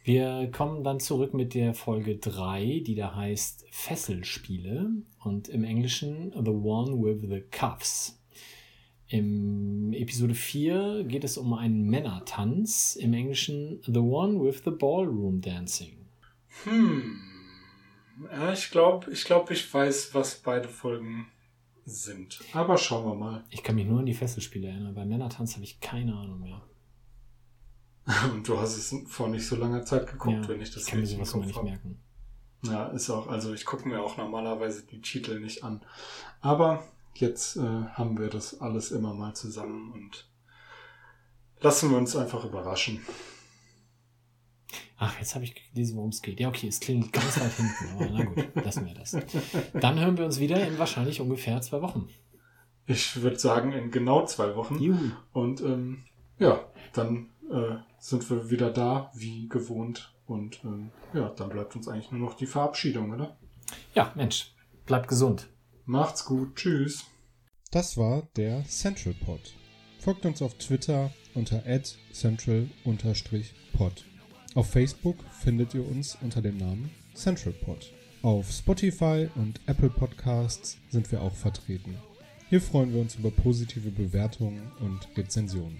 Wir kommen dann zurück mit der Folge 3, die da heißt Fesselspiele und im Englischen The One with the Cuffs. Im Episode 4 geht es um einen Männertanz, im Englischen The One with the Ballroom Dancing. Hm. Ja, ich glaube, ich, glaub, ich weiß, was beide Folgen sind. Aber schauen wir mal. Ich kann mich nur an die Fesselspiele erinnern. Bei Männertanz habe ich keine Ahnung mehr. Und du hast es vor nicht so langer Zeit geguckt, Ja, wenn ich das ich kann mir sowas Kopf nicht merken. Ja, ist auch, also ich gucke mir auch normalerweise die Titel nicht an. Aber jetzt äh, haben wir das alles immer mal zusammen und lassen wir uns einfach überraschen. Ach, jetzt habe ich gelesen, worum es geht. Ja, okay, es klingt ganz weit hinten, aber na gut, lassen wir das. Dann hören wir uns wieder in wahrscheinlich ungefähr zwei Wochen. Ich würde sagen, in genau zwei Wochen. Juhu. Und ähm, ja, dann äh, sind wir wieder da, wie gewohnt. Und ähm, ja, dann bleibt uns eigentlich nur noch die Verabschiedung, oder? Ja, Mensch, bleibt gesund. Macht's gut. Tschüss. Das war der Central Pod. Folgt uns auf Twitter unter central-pod. Auf Facebook findet ihr uns unter dem Namen Central Pod. Auf Spotify und Apple Podcasts sind wir auch vertreten. Hier freuen wir uns über positive Bewertungen und Rezensionen.